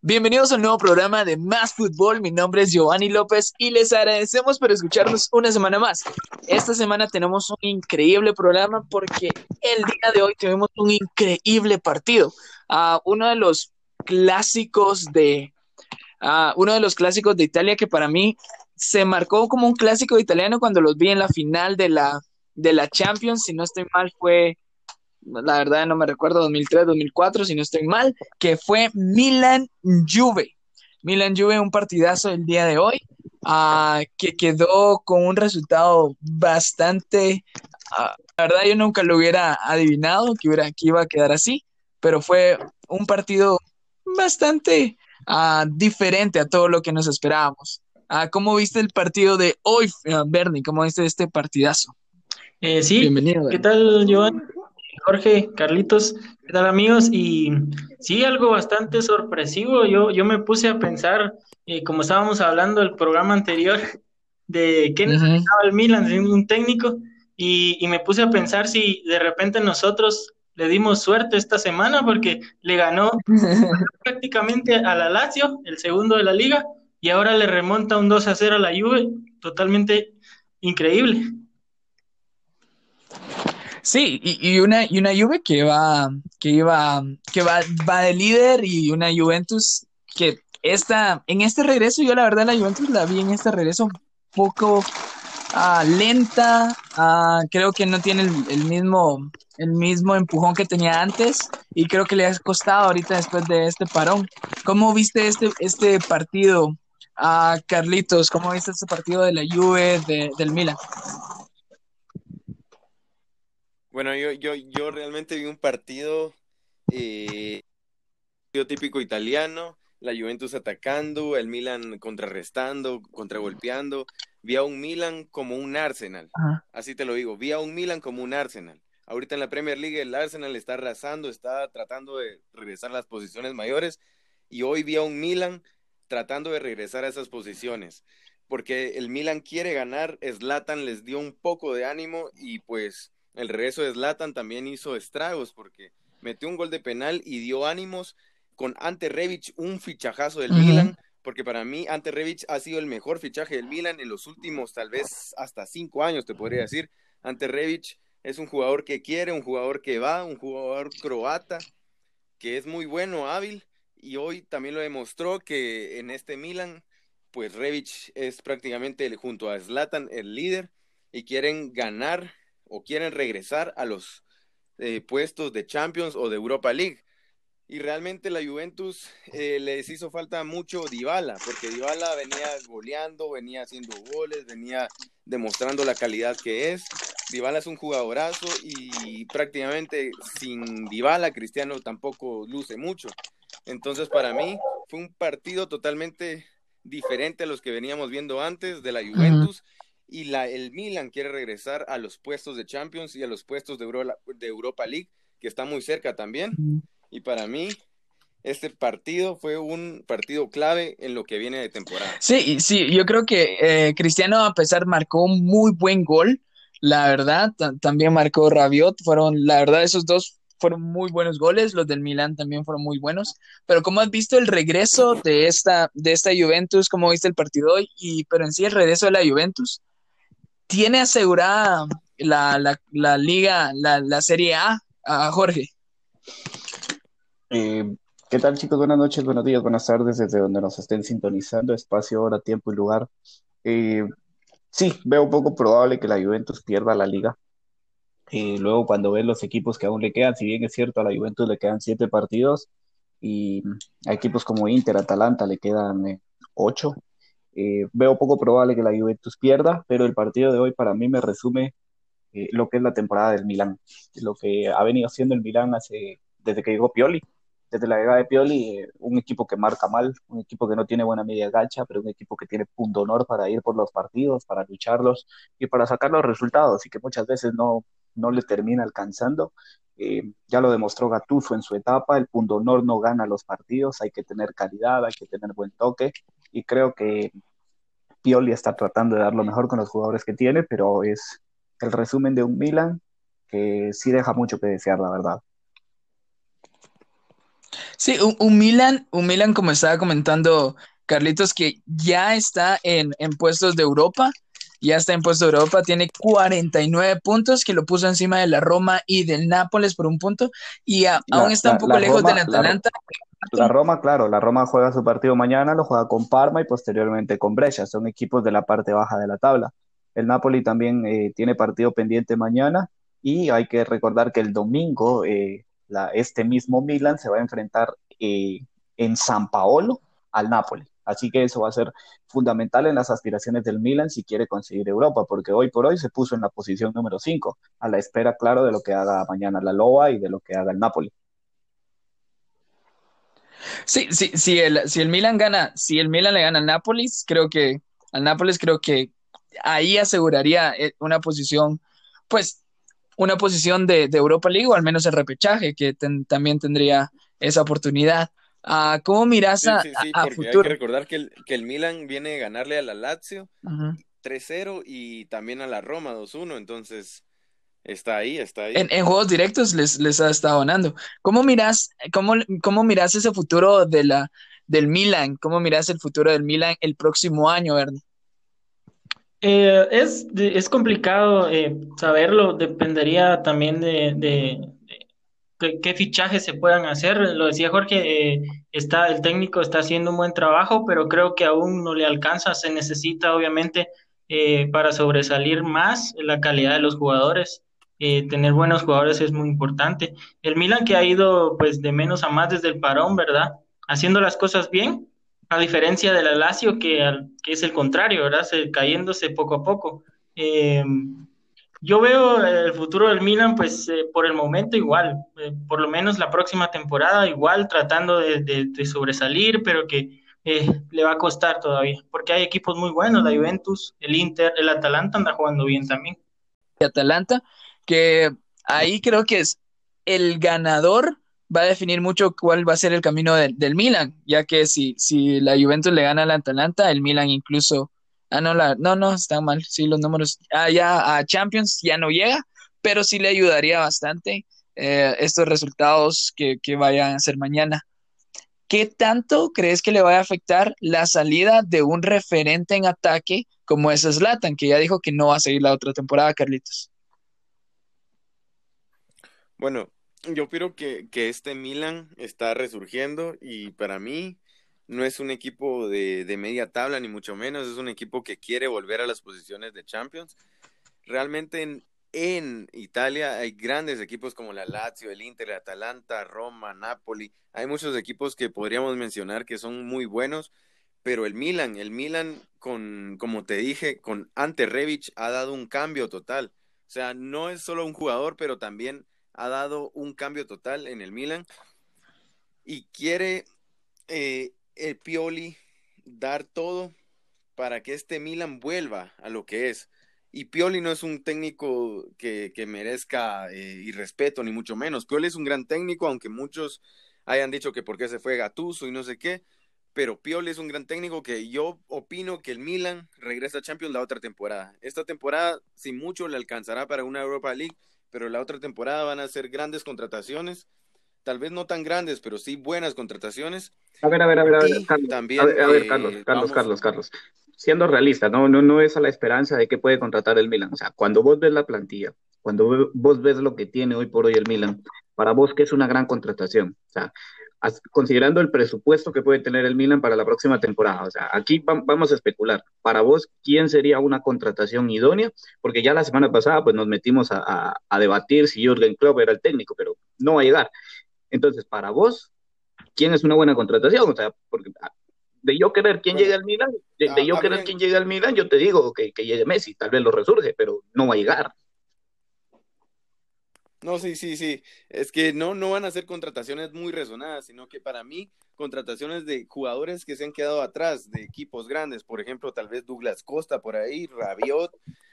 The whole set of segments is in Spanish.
Bienvenidos al nuevo programa de Más Fútbol. Mi nombre es Giovanni López y les agradecemos por escucharnos una semana más. Esta semana tenemos un increíble programa porque el día de hoy tuvimos un increíble partido. Uh, uno de los clásicos de uh, uno de los clásicos de Italia que para mí se marcó como un clásico italiano cuando los vi en la final de la de la Champions. Si no estoy mal, fue la verdad no me recuerdo, 2003, 2004, si no estoy mal, que fue Milan Juve. Milan Juve, un partidazo el día de hoy, uh, que quedó con un resultado bastante, uh, la verdad yo nunca lo hubiera adivinado que, hubiera, que iba a quedar así, pero fue un partido bastante uh, diferente a todo lo que nos esperábamos. ¿Cómo viste el partido de hoy, Bernie? ¿Cómo viste este partidazo? Eh, sí, Bienvenido, ¿qué tal, Joan? Jorge, Carlitos, ¿qué tal amigos? Y sí, algo bastante sorpresivo. Yo, yo me puse a pensar, eh, como estábamos hablando el programa anterior, de qué necesitaba el Milan, un técnico, y, y, me puse a pensar si de repente nosotros le dimos suerte esta semana porque le ganó prácticamente a la Lazio, el segundo de la liga, y ahora le remonta un 2 a 0 a la Juve, totalmente increíble. Sí, y, una, y una Juve que va, que iba, que va, va de líder y una Juventus que esta, en este regreso, yo la verdad la Juventus la vi en este regreso un poco uh, lenta, uh, creo que no tiene el, mismo, el mismo empujón que tenía antes y creo que le ha costado ahorita después de este parón. ¿Cómo viste este, este partido, uh, Carlitos? ¿Cómo viste este partido de la Juve de, del Milan? Bueno, yo, yo, yo realmente vi un partido eh, típico italiano, la Juventus atacando, el Milan contrarrestando, contragolpeando. Vi a un Milan como un Arsenal, así te lo digo, vi a un Milan como un Arsenal. Ahorita en la Premier League el Arsenal está arrasando, está tratando de regresar a las posiciones mayores y hoy vi a un Milan tratando de regresar a esas posiciones porque el Milan quiere ganar, Zlatan les dio un poco de ánimo y pues el regreso de Zlatan también hizo estragos porque metió un gol de penal y dio ánimos con Ante Rebic, un fichajazo del Milan, porque para mí Ante Rebic ha sido el mejor fichaje del Milan en los últimos tal vez hasta cinco años, te podría decir. Ante Rebic es un jugador que quiere, un jugador que va, un jugador croata, que es muy bueno, hábil, y hoy también lo demostró que en este Milan, pues Rebic es prácticamente junto a Zlatan el líder y quieren ganar o quieren regresar a los eh, puestos de Champions o de Europa League. Y realmente la Juventus eh, les hizo falta mucho Dybala, porque Dybala venía goleando, venía haciendo goles, venía demostrando la calidad que es. Dybala es un jugadorazo y prácticamente sin Dybala Cristiano tampoco luce mucho. Entonces para mí fue un partido totalmente diferente a los que veníamos viendo antes de la Juventus y la, el Milan quiere regresar a los puestos de Champions y a los puestos de, de Europa League, que está muy cerca también. Y para mí, este partido fue un partido clave en lo que viene de temporada. Sí, sí, yo creo que eh, Cristiano, a pesar, marcó un muy buen gol, la verdad, también marcó Rabiot, fueron, la verdad, esos dos fueron muy buenos goles, los del Milan también fueron muy buenos, pero ¿cómo has visto el regreso de esta, de esta Juventus? ¿Cómo viste el partido hoy? Y, pero en sí el regreso de la Juventus, tiene asegurada la, la, liga, la, la, Serie A, a Jorge. Eh, ¿Qué tal chicos? Buenas noches, buenos días, buenas tardes desde donde nos estén sintonizando, espacio, hora, tiempo y lugar. Eh, sí, veo poco probable que la Juventus pierda la liga. Y luego cuando ven los equipos que aún le quedan, si bien es cierto a la Juventus le quedan siete partidos y a equipos como Inter, Atalanta le quedan eh, ocho, eh, veo poco probable que la Juventus pierda, pero el partido de hoy para mí me resume eh, lo que es la temporada del Milán, lo que ha venido haciendo el Milán hace, desde que llegó Pioli. Desde la llegada de Pioli, eh, un equipo que marca mal, un equipo que no tiene buena media gacha, pero un equipo que tiene punto honor para ir por los partidos, para lucharlos y para sacar los resultados y que muchas veces no, no le termina alcanzando. ya lo demostró Gattuso en su etapa, el punto honor no gana los partidos, hay que tener calidad, hay que tener buen toque y creo que Pioli está tratando de dar lo mejor con los jugadores que tiene, pero es el resumen de un Milan que sí deja mucho que desear, la verdad. Sí, un, Milan, un Milan, como estaba comentando Carlitos, que ya está en, en puestos de Europa, ya está en puesto de Europa, tiene 49 puntos, que lo puso encima de la Roma y del Nápoles por un punto, y aún está un poco lejos del Atalanta. La, Roma, claro, la Roma juega su partido mañana, lo juega con Parma y posteriormente con Brescia, son equipos de la parte baja de la tabla. El Napoli también eh, tiene partido pendiente mañana y hay que recordar que el domingo eh, la, este mismo Milan se va a enfrentar eh, en San Paolo al Napoli. Así que eso va a ser fundamental en las aspiraciones del Milan si quiere conseguir Europa, porque hoy por hoy se puso en la posición número 5, a la espera, claro, de lo que haga mañana la Loa y de lo que haga el Napoli. Sí, sí, si el, si el Milan gana, si el Milan le gana al Nápoles, creo que al Nápoles creo que ahí aseguraría eh, una posición, pues, una posición de, Europa League o al menos el repechaje, que también tendría esa oportunidad. Ah, ¿Cómo miras a, futuro? Hay que recordar que el, que el Milan viene a ganarle a la Lazio 3-0 y también a la Roma 2-1, entonces está ahí, está ahí. En, juegos directos les, les, ha estado ganando. ¿Cómo miras, cómo, cómo miras ese futuro de la, del Milan? ¿Cómo miras el futuro del Milan el próximo año, Ernie? Eh, es, es complicado eh, saberlo, dependería también de, qué, fichajes se puedan hacer. Lo decía Jorge, eh, está, el técnico está haciendo un buen trabajo, pero creo que aún no le alcanza. Se necesita, obviamente, eh, para sobresalir más la calidad de los jugadores. Eh, tener buenos jugadores es muy importante. El Milan que ha ido pues de menos a más desde el parón, ¿verdad? Haciendo las cosas bien, a diferencia del Lazio que, que es el contrario, ¿verdad? Se, cayéndose poco a poco. Yo veo el futuro del Milan, pues eh, por el momento igual, eh, por lo menos la próxima temporada igual, tratando de, sobresalir, pero que eh, le va a costar todavía, porque hay equipos muy buenos, la Juventus, el Inter, el Atalanta anda jugando bien también. Atalanta, que ahí creo que es el ganador va a definir mucho cuál va a ser el camino del Milan, ya que si, si la Juventus le gana al Atalanta, el Milan incluso Ah, no, la, no, no, están mal. Sí, los números. Ah, ya a Champions ya no llega, pero sí le ayudaría bastante eh, estos resultados que, que vayan a ser mañana. ¿Qué tanto crees que le va a afectar la salida de un referente en ataque como es Zlatan, que ya dijo que no va a seguir la otra temporada, Carlitos? Bueno, yo creo que, que este Milan está resurgiendo y para mí no es un equipo de, media tabla, ni mucho menos, es un equipo que quiere volver a las posiciones de Champions. Realmente en, en Italia hay grandes equipos como la Lazio, el Inter, Atalanta, Roma, Napoli. Hay muchos equipos que podríamos mencionar que son muy buenos, pero el Milan, el Milan con, como te dije, con Ante Rebic ha dado un cambio total. O sea, no es solo un jugador, pero también ha dado un cambio total en el Milan y quiere eh, el Pioli dar todo para que este Milan vuelva a lo que es. Y Pioli no es un técnico que, merezca eh, irrespeto, ni mucho menos. Pioli es un gran técnico, aunque muchos hayan dicho que por qué se fue Gatuso y no sé qué. Pero Pioli es un gran técnico que yo opino que el Milan regresa a Champions la otra temporada. Esta temporada, sin mucho, le alcanzará para una Europa League, pero la otra temporada van a ser grandes contrataciones tal vez no tan grandes, pero sí buenas contrataciones. A ver, a ver, a ver, a ver, Carlos, también, a ver, eh, Carlos, Carlos, Carlos, Carlos, siendo realista, no, no, no es a la esperanza de que puede contratar el Milan. O sea, cuando vos ves la plantilla, cuando vos ves lo que tiene hoy por hoy el Milan, para vos que es una gran contratación. O sea, considerando el presupuesto que puede tener el Milan para la próxima temporada. O sea, aquí vamos a especular. Para vos, ¿quién sería una contratación idónea? Porque ya la semana pasada pues nos metimos a, a debatir si Jürgen Klopp era el técnico, pero no va a llegar. Entonces, para vos, ¿quién es una buena contratación? O sea, porque ah, de yo querer quién llegue al Milan, de, yo querer quién llegue al Milan, yo te digo que, que llegue Messi, tal vez lo resurge, pero no va a llegar. No, sí, sí, sí. Es que no, no van a ser contrataciones muy resonadas, sino que para mí, contrataciones de jugadores que se han quedado atrás, de equipos grandes, por ejemplo, tal vez Douglas Costa por ahí, Rabiot,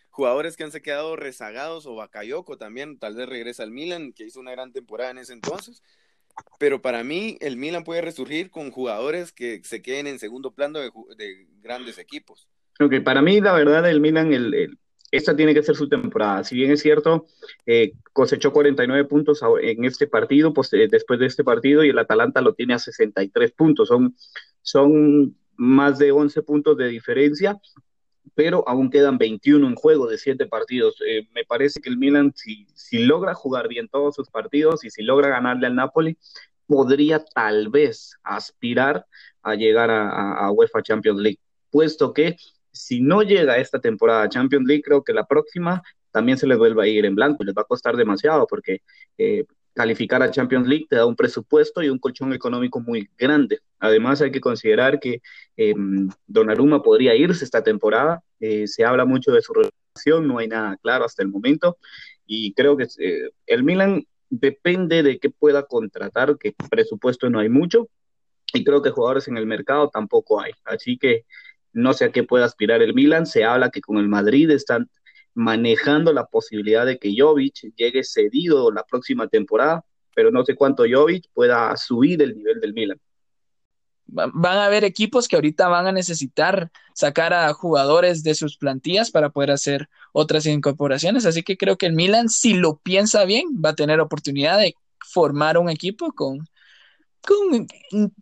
jugadores que han se quedado rezagados, o Bakayoko también, tal vez regresa al Milan, que hizo una gran temporada en ese entonces. Pero para mí, el Milan puede resurgir con jugadores que se queden en segundo plano de, grandes equipos. Ok, para mí, la verdad, el Milan, el, esta tiene que ser su temporada. Si bien es cierto, eh, cosechó 49 puntos en este partido, pues, eh, después de este partido, y el Atalanta lo tiene a 63 puntos. Son, son más de 11 puntos de diferencia, pero aún quedan 21 en juego de 7 partidos. Eh, me parece que el Milan, si, si logra jugar bien todos sus partidos y si logra ganarle al Napoli, podría tal vez aspirar a llegar a, UEFA Champions League, puesto que si no llega esta temporada a Champions League, creo que la próxima también se les vuelva a ir en blanco les va a costar demasiado porque eh, calificar a Champions League te da un presupuesto y un colchón económico muy grande. Además hay que considerar que eh, Donnarumma podría irse esta temporada, eh, se habla mucho de su relación, no hay nada claro hasta el momento y creo que eh, el Milan depende de qué pueda contratar, que presupuesto no hay mucho y creo que jugadores en el mercado tampoco hay. Así que no sé a qué puede aspirar el Milan. Se habla que con el Madrid están manejando la posibilidad de que Jovic llegue cedido la próxima temporada, pero no sé cuánto Jovic pueda subir el nivel del Milan. Van a haber equipos que ahorita van a necesitar sacar a jugadores de sus plantillas para poder hacer otras incorporaciones, así que creo que el Milan, si lo piensa bien, va a tener oportunidad de formar un equipo con, con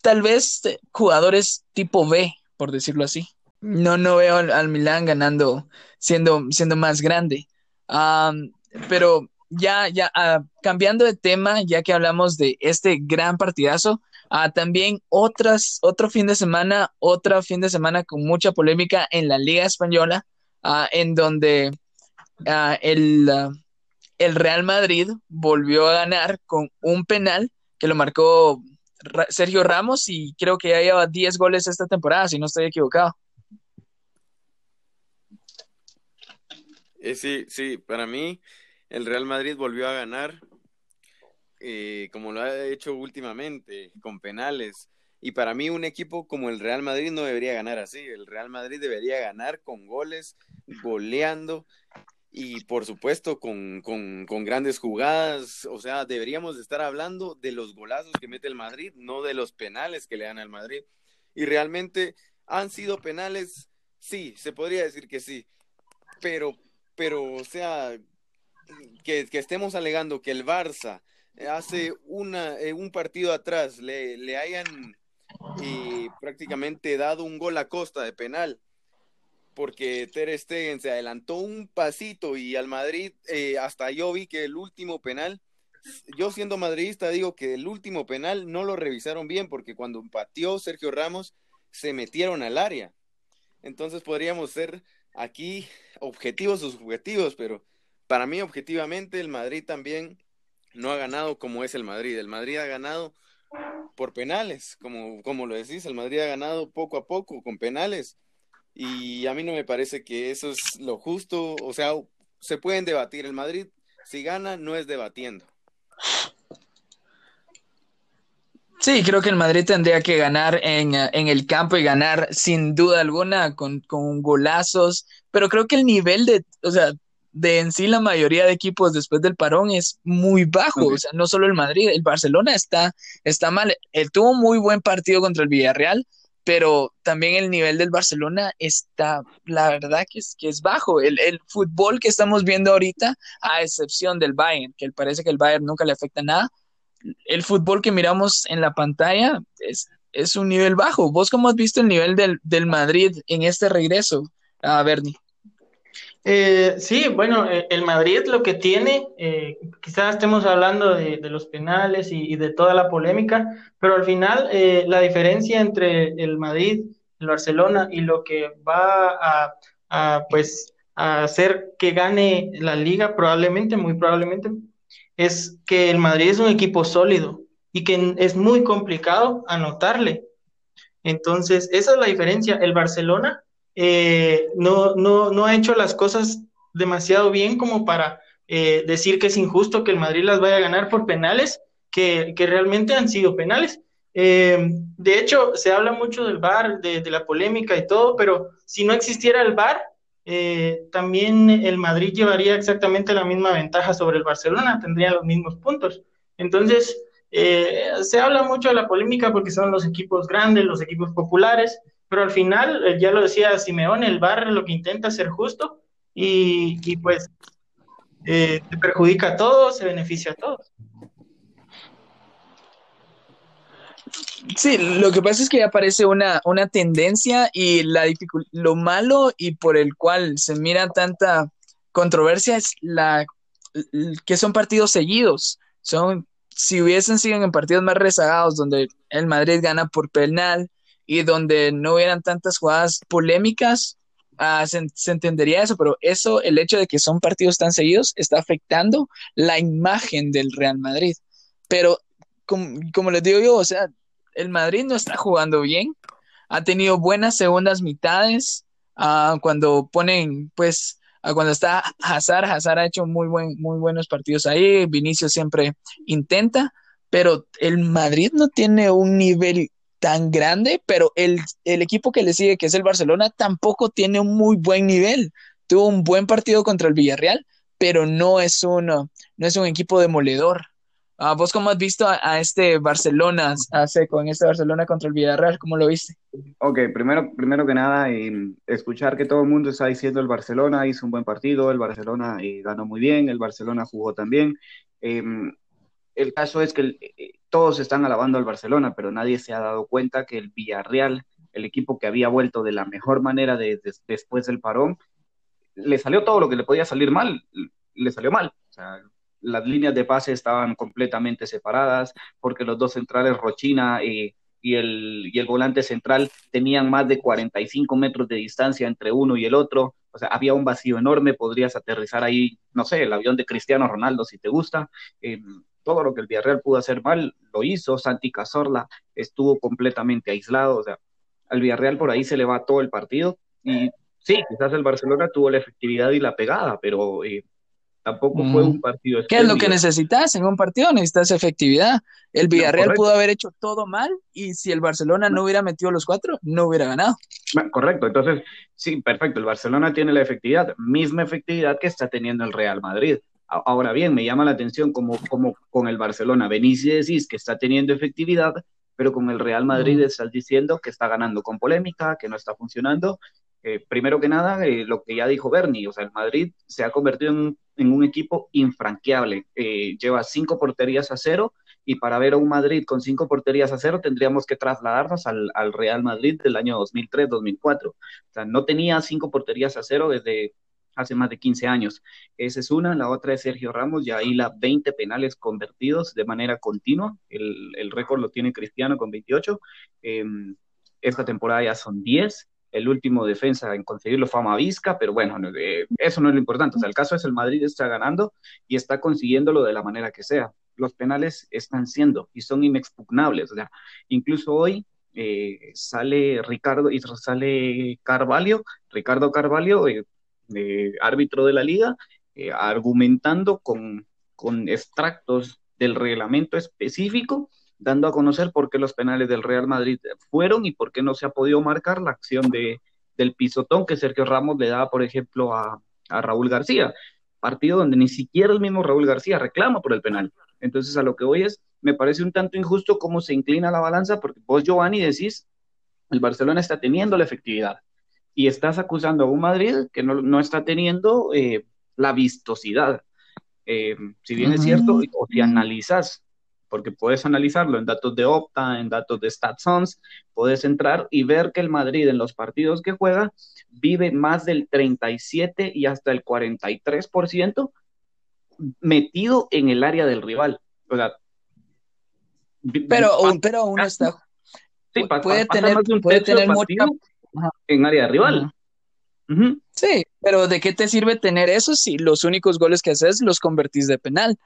tal vez jugadores tipo B, por decirlo así no, no veo al, Milán ganando, siendo, siendo más grande. pero ya, ya, ah, cambiando de tema, ya que hablamos de este gran partidazo, uh, también otras, otro fin de semana, otro fin de semana con mucha polémica en la Liga Española, ah, en donde el, el Real Madrid volvió a ganar con un penal que lo marcó Sergio Ramos y creo que ya lleva 10 goles esta temporada, si no estoy equivocado. Eh, sí, sí, para mí el Real Madrid volvió a ganar eh, como lo ha hecho últimamente, con penales. Y para mí un equipo como el Real Madrid no debería ganar así. El Real Madrid debería ganar con goles, goleando y por supuesto con, con, con, grandes jugadas. O sea, deberíamos estar hablando de los golazos que mete el Madrid, no de los penales que le dan al Madrid. Y realmente han sido penales, sí, se podría decir que sí, pero pero o sea, que, estemos alegando que el Barça hace una, eh, un partido atrás le, le hayan eh, prácticamente dado un gol a costa de penal porque Ter Stegen se adelantó un pasito y al Madrid eh, hasta yo vi que el último penal yo siendo madridista digo que el último penal no lo revisaron bien porque cuando empatió Sergio Ramos se metieron al área. Entonces podríamos ser aquí objetivos o subjetivos, pero para mí objetivamente el Madrid también no ha ganado como es el Madrid. El Madrid ha ganado por penales, como, como lo decís, el Madrid ha ganado poco a poco con penales. Y a mí no me parece que eso es lo justo. O sea, se pueden debatir. El Madrid, si gana, no es debatiendo. Sí, creo que el Madrid tendría que ganar en, el campo y ganar sin duda alguna con, con, golazos, pero creo que el nivel de, o sea, de en sí la mayoría de equipos después del parón es muy bajo, o sea, no solo el Madrid, el Barcelona está, está mal, él tuvo un muy buen partido contra el Villarreal, pero también el nivel del Barcelona está, la verdad que es, que es bajo, el, el fútbol que estamos viendo ahorita, a excepción del Bayern, que parece que el Bayern nunca le afecta nada, el fútbol que miramos en la pantalla es, es un nivel bajo. ¿Vos cómo has visto el nivel del, del Madrid en este regreso, a Bernie? Eh, sí, bueno, eh, el Madrid lo que tiene, eh, quizás estemos hablando de, los penales y, de toda la polémica, pero al final la diferencia entre el Madrid, el Barcelona y lo que va a, a, pues, a hacer que gane la liga, probablemente, muy probablemente, es que el Madrid es un equipo sólido y que es muy complicado anotarle. Entonces, esa es la diferencia. El Barcelona eh, no, no, no, ha hecho las cosas demasiado bien como para eh, decir que es injusto que el Madrid las vaya a ganar por penales, que, realmente han sido penales. Eh, de hecho, se habla mucho del VAR, de, de, la polémica y todo, pero si no existiera el VAR, eh, también el Madrid llevaría exactamente la misma ventaja sobre el Barcelona, tendría los mismos puntos. Entonces, eh, se habla mucho de la polémica porque son los equipos grandes, los equipos populares, pero al final, eh, ya lo decía Simeón, el Bar lo que intenta ser justo y, y pues eh, te perjudica a todos, se beneficia a todos. Sí, lo que pasa es que aparece una, una tendencia y la lo malo y por el cual se mira tanta controversia es la que son partidos seguidos. Son, si hubiesen sido en partidos más rezagados donde el Madrid gana por penal y donde no hubieran tantas jugadas polémicas, ah, se, entendería eso, pero eso, el hecho de que son partidos tan seguidos, está afectando la imagen del Real Madrid. Pero, como, como les digo yo, o sea, el Madrid no está jugando bien, ha tenido buenas segundas mitades, ah, cuando ponen, pues, ah, cuando está Hazard, Hazard ha hecho muy, buen, muy buenos partidos ahí, Vinicio siempre intenta, pero el Madrid no tiene un nivel tan grande, pero el, el, equipo que le sigue, que es el Barcelona, tampoco tiene un muy buen nivel. Tuvo un buen partido contra el Villarreal, pero no es, uno, no es un equipo demoledor. Ah, ¿Vos cómo has visto a, este Barcelona, a Seco, en este Barcelona contra el Villarreal? ¿Cómo lo viste? Ok, primero, primero que nada, escuchar que todo el mundo está diciendo el Barcelona hizo un buen partido, el Barcelona eh, ganó muy bien, el Barcelona jugó también. Em, el caso es que eh, todos están alabando al Barcelona, pero nadie se ha dado cuenta que el Villarreal, el equipo que había vuelto de la mejor manera después del parón, le salió todo lo que le podía salir mal, le salió mal. O sea, las líneas de pase estaban completamente separadas, porque los dos centrales, Rochina y, el, y el volante central, tenían más de 45 metros de distancia entre uno y el otro. O sea, había un vacío enorme, podrías aterrizar ahí, no sé, el avión de Cristiano Ronaldo si te gusta. Eh, todo lo que el Villarreal pudo hacer mal, lo hizo. Santi Cazorla estuvo completamente aislado. O sea, al Villarreal por ahí se le va todo el partido. Y sí, quizás el Barcelona tuvo la efectividad y la pegada, pero eh, Tampoco fue un partido. ¿Qué es lo que necesitas en un partido? Necesitas efectividad. El Villarreal pudo haber hecho todo mal y si el Barcelona no. hubiera metido los cuatro, no hubiera ganado. Correcto, entonces, sí, perfecto. El Barcelona tiene la efectividad, misma efectividad que está teniendo el Real Madrid. Ahora bien, me llama la atención como, como con el Barcelona venís y decís que está teniendo efectividad, pero con el Real Madrid estás diciendo que está ganando con polémica, que no está funcionando. Eh, primero que nada, eh, lo que ya dijo Bernie, o sea, el Madrid se ha convertido en en un equipo infranqueable. Eh, lleva cinco porterías a cero y para ver a un Madrid con cinco porterías a cero tendríamos que trasladarnos al, Real Madrid del año 2003-2004. O sea, no tenía cinco porterías a cero desde hace más de 15 años. Esa es una. La otra es Sergio Ramos, ya ahí la 20 penales convertidos de manera continua. El, récord lo tiene Cristiano con 28. Em, esta temporada ya son 10 el último defensa en conseguirlo fue Amavisca, pero bueno, eh, eso no es lo importante. O sea, el caso es el Madrid está ganando y está consiguiéndolo de la manera que sea. Los penales están siendo y son inexpugnables. O sea, incluso hoy eh, sale Ricardo y sale Carvalho, Ricardo Carvalho, eh, árbitro de la liga, argumentando con, con extractos del reglamento específico dando a conocer por qué los penales del Real Madrid fueron y por qué no se ha podido marcar la acción de, del pisotón que Sergio Ramos le da, por ejemplo, a, Raúl García. Partido donde ni siquiera el mismo Raúl García reclama por el penal. Entonces, a lo que voy es, me parece un tanto injusto cómo se inclina la balanza, porque vos, Giovanni, decís, el Barcelona está teniendo la efectividad y estás acusando a un Madrid que no, está teniendo eh, la vistosidad. Eh, si bien es cierto, o si analizas porque puedes analizarlo en datos de Opta, en datos de StatSons, puedes entrar y ver que el Madrid en los partidos que juega vive más del 37 y hasta el 43% metido en el área del rival. O sea, pero, pero aún está. Sí, puede, tener, puede tener en área de rival. Sí, pero ¿de qué te sirve tener eso si los únicos goles que haces los convertís de penal?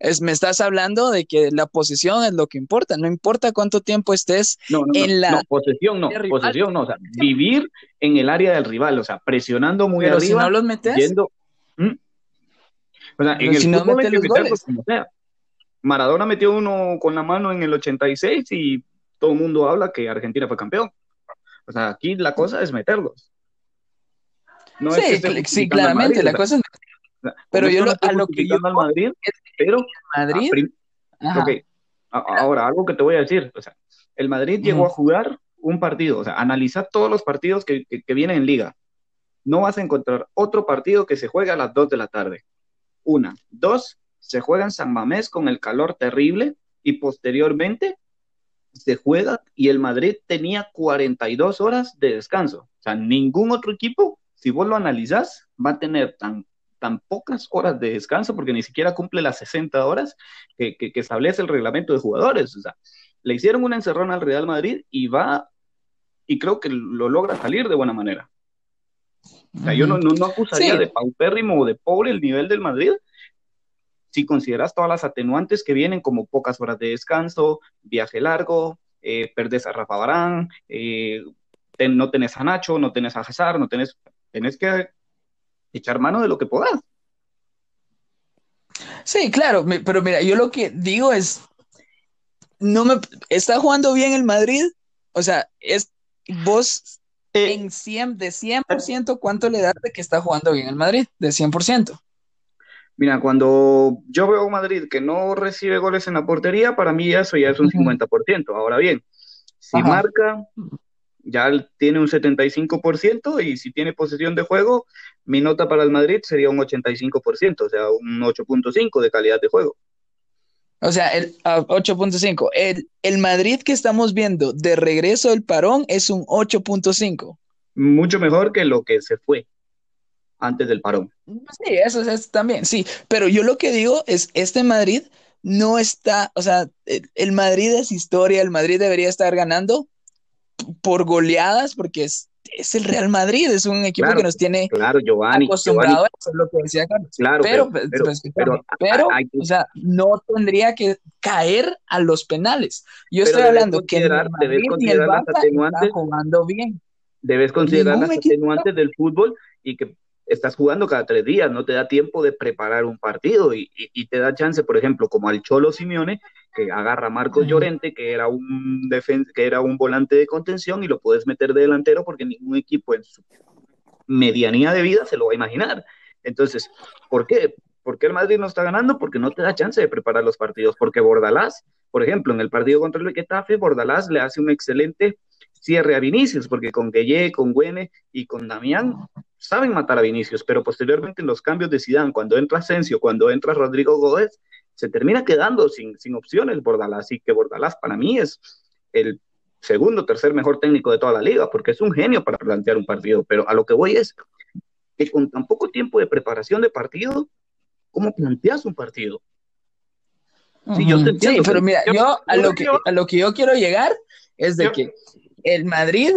Es, me estás hablando de que la posición es lo que importa, no importa cuánto tiempo estés en la... No, posesión no, posesión no, o sea, vivir en el área del rival, o sea, presionando muy Pero arriba. si no los metes... Yendo, ¿Mm? O sea, en el si fútbol no los goles. Como sea. Maradona metió uno con la mano en el 86 y todo el mundo habla que Argentina fue campeón. O sea, aquí la cosa es meterlos. No sí, es sí, claramente, la cosa es pero yo a lo que yo al Madrid, pero Madrid. ahora algo que te voy a decir, o sea, el Madrid llegó a jugar un partido, o sea, analizar todos los partidos que, que, vienen en liga. no vas a encontrar otro partido que se juegue a las 2 de la tarde. Una. Dos, se juega en San Mamés con el calor terrible y posteriormente se juega y el Madrid tenía 42 horas de descanso. O sea, ningún otro equipo, si vos lo analizás, va a tener tan, tan pocas horas de descanso porque ni siquiera cumple las 60 horas que, establece el reglamento de jugadores. O sea, le hicieron una encerrona al Real Madrid y va, y creo que lo logra salir de buena manera. O sea, yo no, no, acusaría de paupérrimo o de pobre el nivel del Madrid, si consideras todas las atenuantes que vienen, como pocas horas de descanso, viaje largo, eh, perdés a Rafa Barán, eh, no tenés a Nacho, no tenés a Hazard, no tenés, tenés que echar mano de lo que puedas. Sí, claro, pero mira, yo lo que digo es, no me, está jugando bien el Madrid, o sea, es vos eh, en 100, de 100%, ¿cuánto le das de que está jugando bien el Madrid? De 100%. Mira, cuando yo veo a Madrid que no recibe goles en la portería, para mí eso ya es un 50%. Ahora bien, si marca, ya tiene un 75% y si tiene posesión de juego, mi nota para el Madrid sería un 85%, o sea, un 8.5 de calidad de juego. O sea, el 8.5. El, el Madrid que estamos viendo de regreso del parón es un 8.5. Mucho mejor que lo que se fue antes del parón. Sí, eso es también, sí, pero yo lo que digo es, este Madrid no está, o sea, el Madrid es historia, el Madrid debería estar ganando por goleadas porque es, es el Real Madrid, es un equipo que nos tiene claro, Giovanni, acostumbrado a eso, es lo que decía Carlos. Claro, pero, pero, pero, o sea, no tendría que caer a los penales. Yo estoy hablando que el Madrid ni el Barça está jugando bien. Debes considerar las atenuantes del fútbol y que estás jugando cada tres días, no te da tiempo de preparar un partido y, te da chance, por ejemplo, como al Cholo Simeone, que agarra a Marcos Llorente, que era un que era un volante de contención y lo puedes meter de delantero porque ningún equipo en su medianía de vida se lo va a imaginar. Entonces, ¿por qué? ¿Por qué el Madrid no está ganando? Porque no te da chance de preparar los partidos. Porque Bordalás, por ejemplo, en el partido contra el Getafe, Bordalás le hace un excelente cierre a Vinicius, porque con Gueye, con Güene y con Damián saben matar a Vinicius, pero posteriormente en los cambios de Zidane, cuando entra Asensio, cuando entra Rodrigo Gómez, se termina quedando sin, sin opciones Bordalás, y que Bordalás para mí es el segundo, tercer mejor técnico de toda la liga, porque es un genio para plantear un partido, pero a lo que voy es que con tan poco tiempo de preparación de partido, ¿cómo planteas un partido? Sí, yo te entiendo, pero mira, yo a lo, que, a lo que yo quiero llegar es de que el Madrid,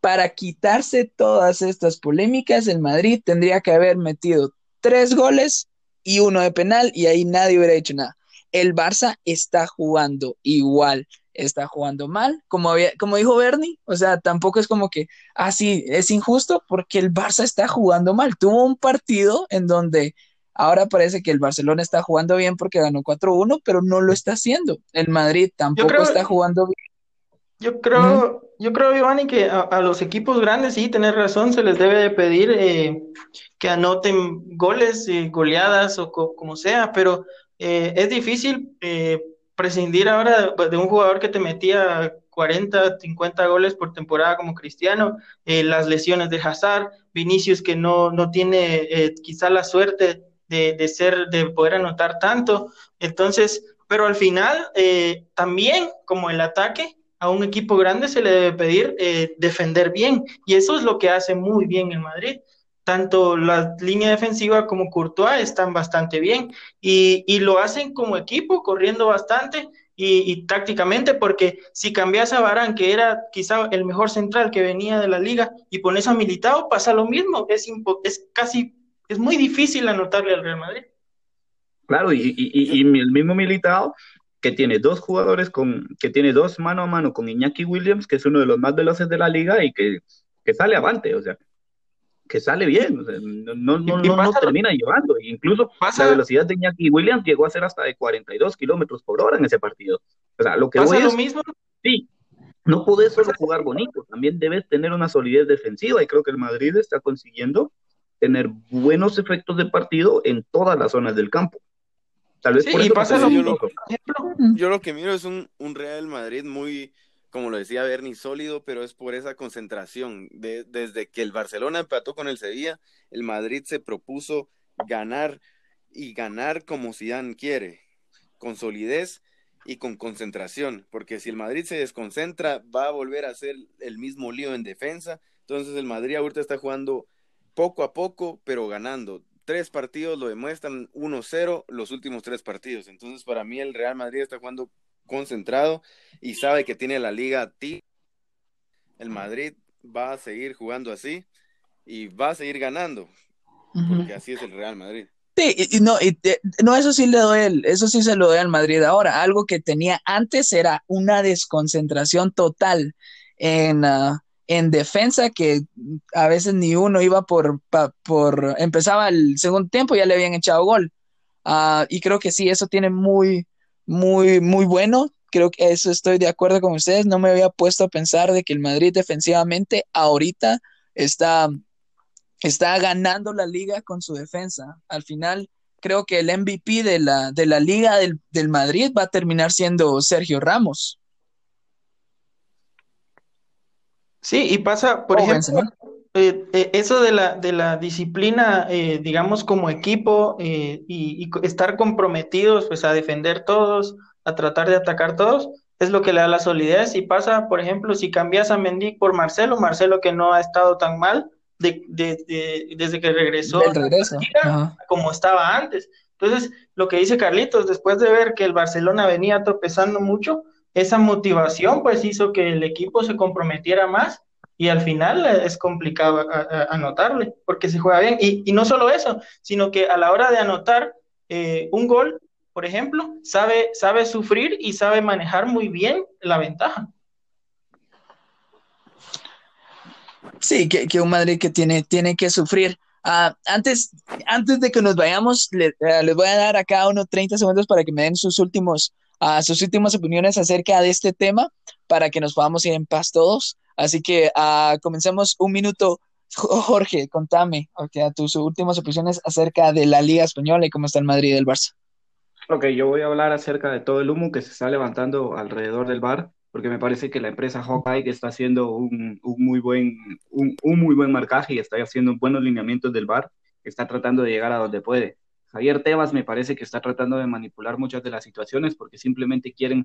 para quitarse todas estas polémicas, el Madrid tendría que haber metido tres goles y uno de penal y ahí nadie hubiera hecho nada. El Barça está jugando igual, está jugando mal, como, había, como dijo Bernie, o sea, tampoco es como que, ah, sí, es injusto porque el Barça está jugando mal. Tuvo un partido en donde ahora parece que el Barcelona está jugando bien porque ganó 4-1, pero no lo está haciendo. El Madrid tampoco está jugando bien yo creo, yo creo, Giovanni, que a, los equipos grandes, sí, tener razón, se les debe pedir eh, que anoten goles, eh, goleadas o como sea, pero eh, es difícil prescindir ahora de, un jugador que te metía 40, 50 goles por temporada como Cristiano, las lesiones de Hazard, Vinicius que no, no tiene quizá la suerte de, de, ser, de poder anotar tanto, entonces, pero al final también como el ataque, a un equipo grande se le debe pedir eh, defender bien, y eso es lo que hace muy bien el Madrid. Tanto la línea defensiva como Courtois están bastante bien y, lo hacen como equipo, corriendo bastante y, tácticamente, porque si cambias a Barán, que era quizá el mejor central que venía de la liga, y pones a Militao, pasa lo mismo. Es, es casi, es muy difícil anotarle al Real Madrid. Claro, y, y el mismo Militao que tiene dos jugadores con, que tiene dos mano a mano con Iñaki Williams, que es uno de los más veloces de la liga y que, que sale avante, o sea, que sale bien, no, no, no, no, termina llevando. Incluso la velocidad de Iñaki Williams llegó a ser hasta de 42 kilómetros por hora en ese partido. O sea, lo que ¿Pasa lo mismo? Sí, no puedes solo jugar bonito, también debes tener una solidez defensiva y creo que el Madrid está consiguiendo tener buenos efectos de partido en todas las zonas del campo. Tal vez por eso pasa lo, yo, lo, yo, lo, que miro es un, un Real Madrid muy como lo decía Bernie, sólido, pero es por esa concentración. desde que el Barcelona empató con el Sevilla, el Madrid se propuso ganar y ganar como Zidane quiere, con solidez y con concentración, porque si el Madrid se desconcentra, va a volver a hacer el mismo lío en defensa. Entonces el Madrid ahorita está jugando poco a poco, pero ganando. Tres partidos lo demuestran 1-0 los últimos tres partidos. Entonces para mí el Real Madrid está jugando concentrado y sabe que tiene la liga a ti. El Madrid va a seguir jugando así y va a seguir ganando, porque así es el Real Madrid. Sí, y, no, y, no, eso sí le doy, eso sí se lo doy al Madrid ahora. Algo que tenía antes era una desconcentración total en, ah, en defensa que a veces ni uno iba por, por, empezaba el segundo tiempo, ya le habían echado gol. Ah, y creo que sí, eso tiene muy, muy, muy bueno. Creo que eso estoy de acuerdo con ustedes. No me había puesto a pensar de que el Madrid defensivamente ahorita está, está ganando la liga con su defensa. Al final, creo que el MVP de la, de la liga del, del Madrid va a terminar siendo Sergio Ramos. Sí, y pasa, por ejemplo, eh, eh, eso de la, de la disciplina, eh, digamos, como equipo y, estar comprometidos pues, a defender todos, a tratar de atacar todos, es lo que le da la solidez. Y pasa, por ejemplo, si cambias a Mendy por Marcelo, Marcelo que no ha estado tan mal de, desde que regresó como estaba antes. Entonces, lo que dice Carlitos, después de ver que el Barcelona venía tropezando mucho, esa motivación pues hizo que el equipo se comprometiera más y al final es complicado anotarle porque se juega bien. Y, no solo eso, sino que a la hora de anotar eh, un gol, por ejemplo, sabe, sabe sufrir y sabe manejar muy bien la ventaja. Sí, que, un Madrid que tiene, tiene que sufrir. Ah, antes, antes de que nos vayamos, eh, les voy a dar a cada uno 30 segundos para que me den sus últimos, uh, sus últimas opiniones acerca de este tema, para que nos podamos ir en paz todos. Así que uh, comencemos un minuto. Jorge, contame okay, tus últimas opiniones acerca de la Liga Española y cómo está el Madrid el Barça. Ok, yo voy a hablar acerca de todo el humo que se está levantando alrededor del bar, porque me parece que la empresa Hawkeye está haciendo un, un muy buen, un, un, muy buen marcaje y está haciendo buenos lineamientos del bar, está tratando de llegar a donde puede. Javier Tebas me parece que está tratando de manipular muchas de las situaciones porque simplemente quieren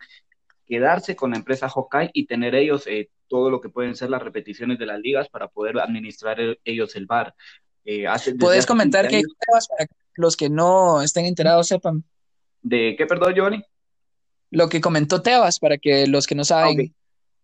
quedarse con la empresa Hawkeye y tener ellos eh, todo lo que pueden ser las repeticiones de las ligas para poder administrar ellos el bar. Eh, ¿Puedes comentar qué para que los que no estén enterados sepan? ¿De qué, perdón, Johnny? Lo que comentó Tebas, para que los que no saben.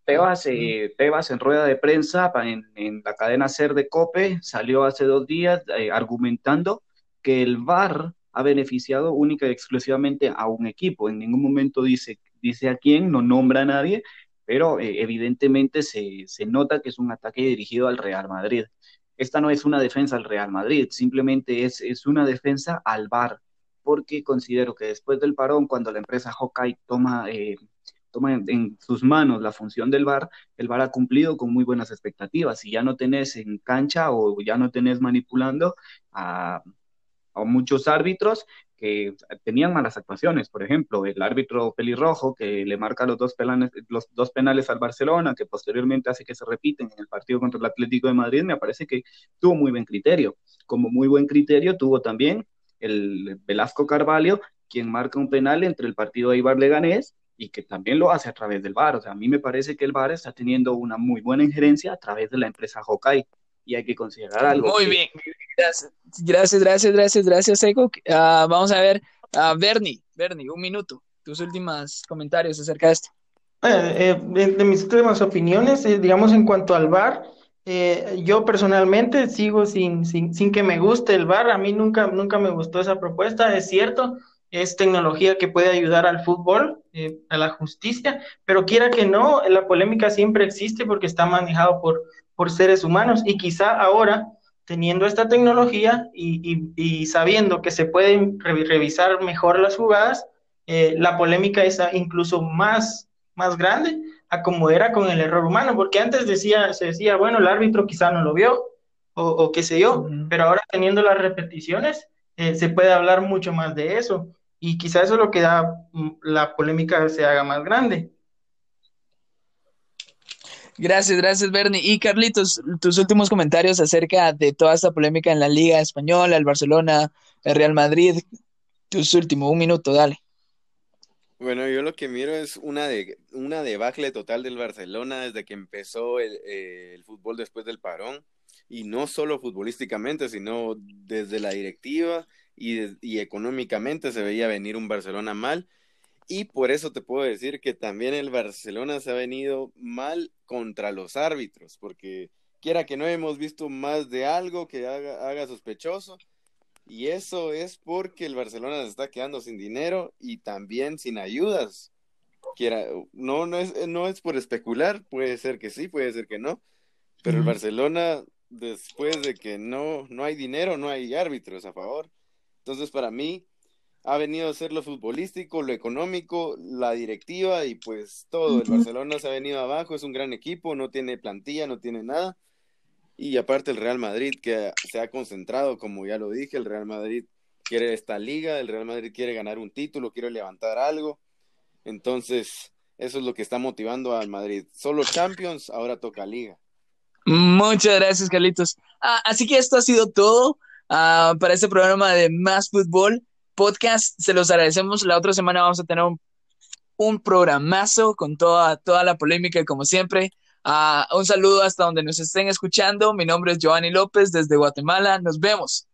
Tebas, eh, Tebas en rueda de prensa en, en, la cadena SER de COPE salió hace dos días eh, argumentando que el VAR ha beneficiado única y exclusivamente a un equipo. En ningún momento dice dice a quién, no nombra a nadie, pero eh, evidentemente se, nota que es un ataque dirigido al Real Madrid. Esta no es una defensa al Real Madrid, simplemente es, es una defensa al VAR, porque considero que después del parón, cuando la empresa Hawkeye toma, eh, toma en, sus manos la función del VAR, el VAR ha cumplido con muy buenas expectativas. Si ya no tenés en cancha o ya no tenés manipulando a, a muchos árbitros, que tenían malas actuaciones. Por ejemplo, el árbitro pelirrojo que le marca los dos, penales, los dos penales al Barcelona, que posteriormente hace que se repiten en el partido contra el Atlético de Madrid, me parece que tuvo muy buen criterio. Como muy buen criterio tuvo también el Velasco Carvalho, quien marca un penal entre el partido de Ibar Leganés y que también lo hace a través del VAR. O sea, a mí me parece que el VAR está teniendo una muy buena injerencia a través de la empresa Hokai y hay que considerar algo. Muy bien, gracias, gracias, gracias, gracias, gracias, Eco. Ah, vamos a ver, a Bernie, Bernie, un minuto, tus últimos comentarios acerca de esto. Eh, eh, de, mis últimas opiniones, eh, digamos, en cuanto al VAR, yo personalmente sigo sin, sin, sin, que me guste el VAR, a mí nunca, nunca me gustó esa propuesta, es cierto, es tecnología que puede ayudar al fútbol, a la justicia, pero quiera que no, la polémica siempre existe porque está manejado por, por seres humanos. Y quizá ahora teniendo esta tecnología y, sabiendo que se pueden revisar mejor las jugadas, eh, la polémica es incluso más, más grande a como era con el error humano, porque antes decía, se decía, bueno, el árbitro quizá no lo vio o, qué sé yo, pero ahora teniendo las repeticiones eh, se puede hablar mucho más de eso. Y quizá eso es lo que da mm, la polémica se haga más grande. Gracias, gracias, Bernie. Y Carlitos, tus últimos comentarios acerca de toda esta polémica en la Liga Española, el Barcelona, el Real Madrid. Tus últimos, un minuto, dale. Bueno, yo lo que miro es una, de, una debacle total del Barcelona desde que empezó el, el fútbol después del parón. Y no solo futbolísticamente, sino desde la directiva y, y económicamente se veía venir un Barcelona mal y por eso te puedo decir que también el Barcelona se ha venido mal contra los árbitros, porque quiera que no hemos visto más de algo que haga, sospechoso. Y eso es porque el Barcelona se está quedando sin dinero y también sin ayudas. Quiera, no, no, es, no es por especular, puede ser que sí, puede ser que no. Pero el Barcelona, después de que no, no hay dinero, no hay árbitros a favor. Entonces, para mí, ha venido a ser lo futbolístico, lo económico, la directiva y pues todo. El Barcelona se ha venido abajo, es un gran equipo, no tiene plantilla, no tiene nada. Y aparte el Real Madrid que se ha concentrado, como ya lo dije, el Real Madrid quiere esta liga, el Real Madrid quiere ganar un título, quiere levantar algo. Entonces, eso es lo que está motivando al Madrid. Solo Champions, ahora toca liga. Muchas gracias, Carlitos. Ah, así que esto ha sido todo ah, para este programa de Más Fútbol podcast. Se los agradecemos. La otra semana vamos a tener un, programazo con toda, toda la polémica, como siempre. Ah, un saludo hasta donde nos estén escuchando. Mi nombre es Giovanni López desde Guatemala. Nos vemos.